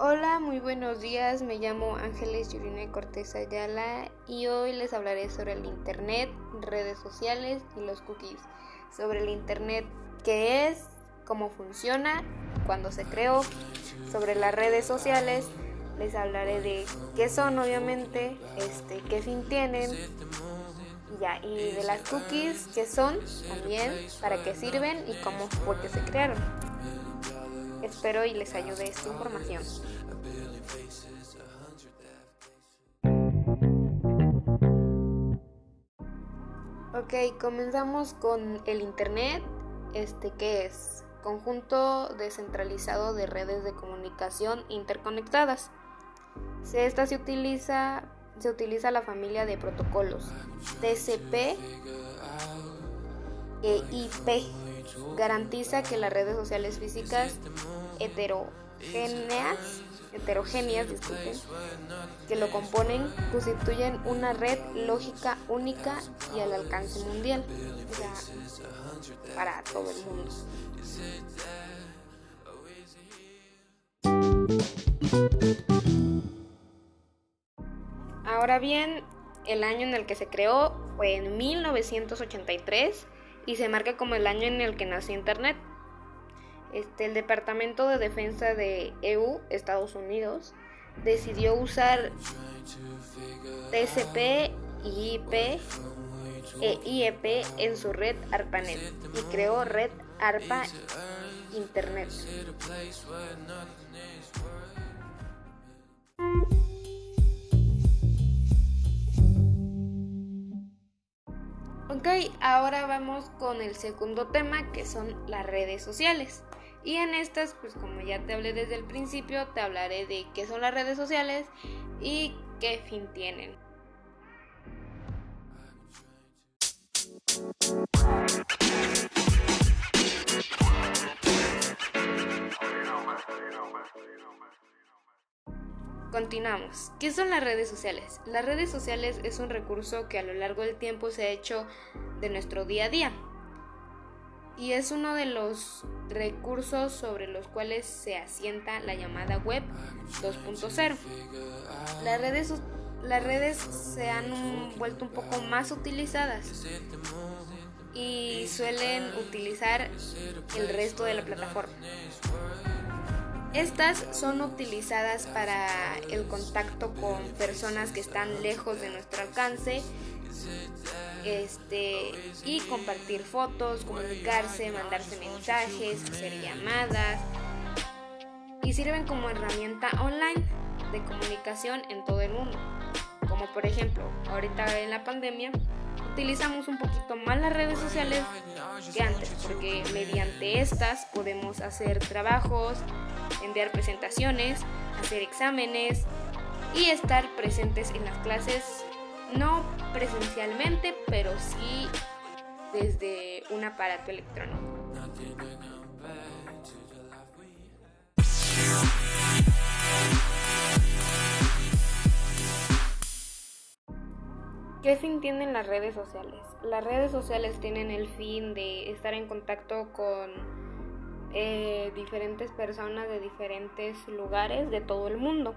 Hola, muy buenos días. Me llamo Ángeles Yurine Cortés Ayala y hoy les hablaré sobre el Internet, redes sociales y los cookies. Sobre el Internet, qué es, cómo funciona, cuándo se creó. Sobre las redes sociales, les hablaré de qué son, obviamente, este, qué fin tienen. Ya, y de las cookies, qué son también, para qué sirven y cómo fue se crearon. Espero y les ayude esta información. Ok, comenzamos con el Internet. Este, ¿qué es? Conjunto descentralizado de redes de comunicación interconectadas. Esta se utiliza, se utiliza la familia de protocolos TCP e IP. Garantiza que las redes sociales físicas heterogéneas, heterogéneas disculpen, que lo componen constituyen una red lógica única y al alcance mundial, o para todo el mundo. Ahora bien, el año en el que se creó fue en 1983 y se marca como el año en el que nació Internet. Este, el Departamento de Defensa de EU, Estados Unidos, decidió usar TCP, IP e IEP en su red ARPANET y creó Red ARPA Internet. Ok, ahora vamos con el segundo tema que son las redes sociales. Y en estas, pues como ya te hablé desde el principio, te hablaré de qué son las redes sociales y qué fin tienen. Continuamos. ¿Qué son las redes sociales? Las redes sociales es un recurso que a lo largo del tiempo se ha hecho de nuestro día a día y es uno de los recursos sobre los cuales se asienta la llamada web 2.0. Las redes, las redes se han vuelto un poco más utilizadas y suelen utilizar el resto de la plataforma. Estas son utilizadas para el contacto con personas que están lejos de nuestro alcance este, y compartir fotos, comunicarse, mandarse mensajes, hacer llamadas y sirven como herramienta online de comunicación en todo el mundo. Como por ejemplo, ahorita en la pandemia utilizamos un poquito más las redes sociales que antes, porque mediante estas podemos hacer trabajos, enviar presentaciones, hacer exámenes y estar presentes en las clases, no presencialmente, pero sí desde un aparato electrónico. ¿Qué fin tienen las redes sociales? Las redes sociales tienen el fin de estar en contacto con eh, diferentes personas de diferentes lugares de todo el mundo.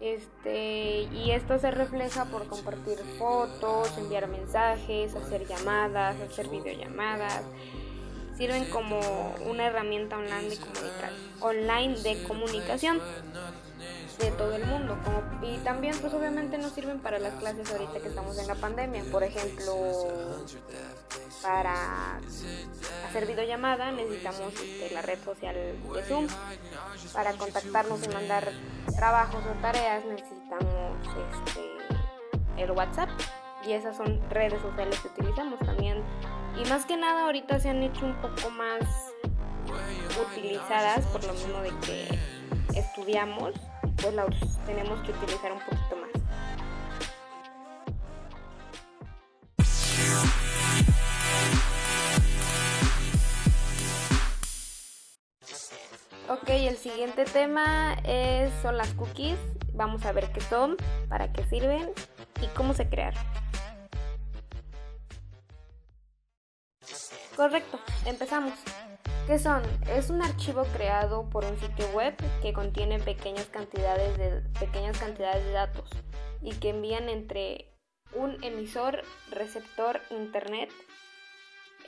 Este, y esto se refleja por compartir fotos, enviar mensajes, hacer llamadas, hacer videollamadas. Sirven como una herramienta online de, online de comunicación de todo el mundo. Como, y también, pues obviamente nos sirven para las clases ahorita que estamos en la pandemia. Por ejemplo, para hacer videollamada necesitamos este, la red social de Zoom. Para contactarnos y mandar trabajos o tareas necesitamos este, el WhatsApp. Y esas son redes sociales que utilizamos también. Y más que nada ahorita se han hecho un poco más utilizadas por lo mismo de que estudiamos pues la tenemos que utilizar un poquito más. Ok, el siguiente tema es, son las cookies. Vamos a ver qué son, para qué sirven y cómo se crearon. Correcto, empezamos. ¿Qué son? Es un archivo creado por un sitio web que contiene pequeñas cantidades de, pequeñas cantidades de datos y que envían entre un emisor, receptor, internet.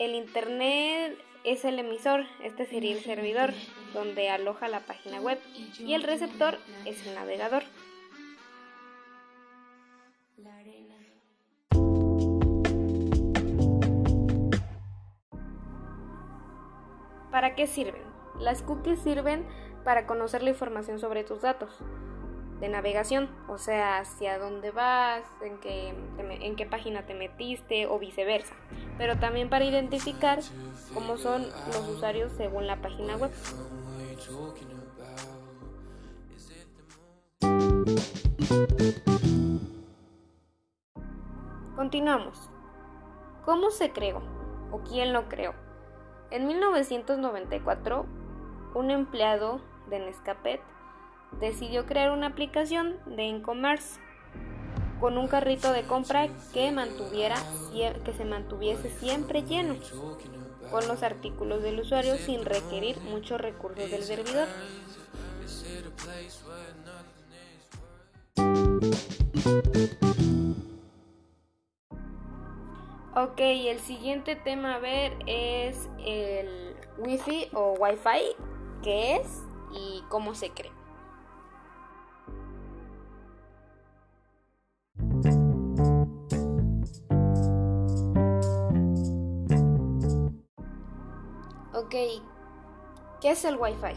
El internet es el emisor, este sería el servidor, donde aloja la página web, y el receptor es el navegador. ¿Para qué sirven? Las cookies sirven para conocer la información sobre tus datos de navegación, o sea, hacia dónde vas, en qué, en qué página te metiste o viceversa, pero también para identificar cómo son los usuarios según la página web. Continuamos. ¿Cómo se creó o quién lo creó? En 1994, un empleado de Nescapet decidió crear una aplicación de e-commerce con un carrito de compra que mantuviera que se mantuviese siempre lleno con los artículos del usuario sin requerir muchos recursos del servidor. Ok, el siguiente tema a ver es el Wi-Fi o Wi-Fi, qué es y cómo se crea. Ok, ¿qué es el Wi-Fi?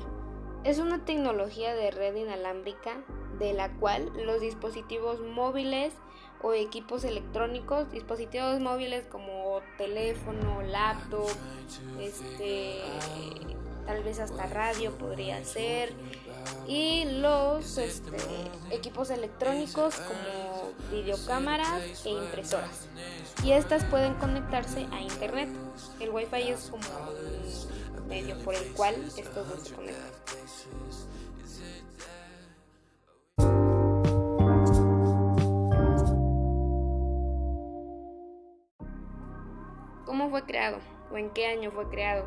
Es una tecnología de red inalámbrica de la cual los dispositivos móviles o equipos electrónicos, dispositivos móviles como teléfono, laptop, este, tal vez hasta radio podría ser, y los este, equipos electrónicos como videocámaras e impresoras. Y estas pueden conectarse a internet. El Wi-Fi es como un medio por el cual estos dos se conectan. ¿Cómo fue creado? ¿O en qué año fue creado?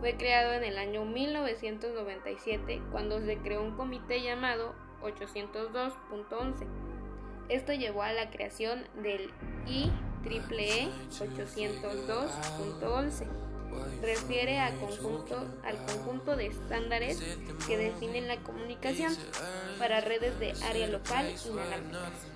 Fue creado en el año 1997 cuando se creó un comité llamado 802.11. Esto llevó a la creación del IEEE 802.11. Refiere al conjunto de estándares que definen la comunicación para redes de área local inalámbricas.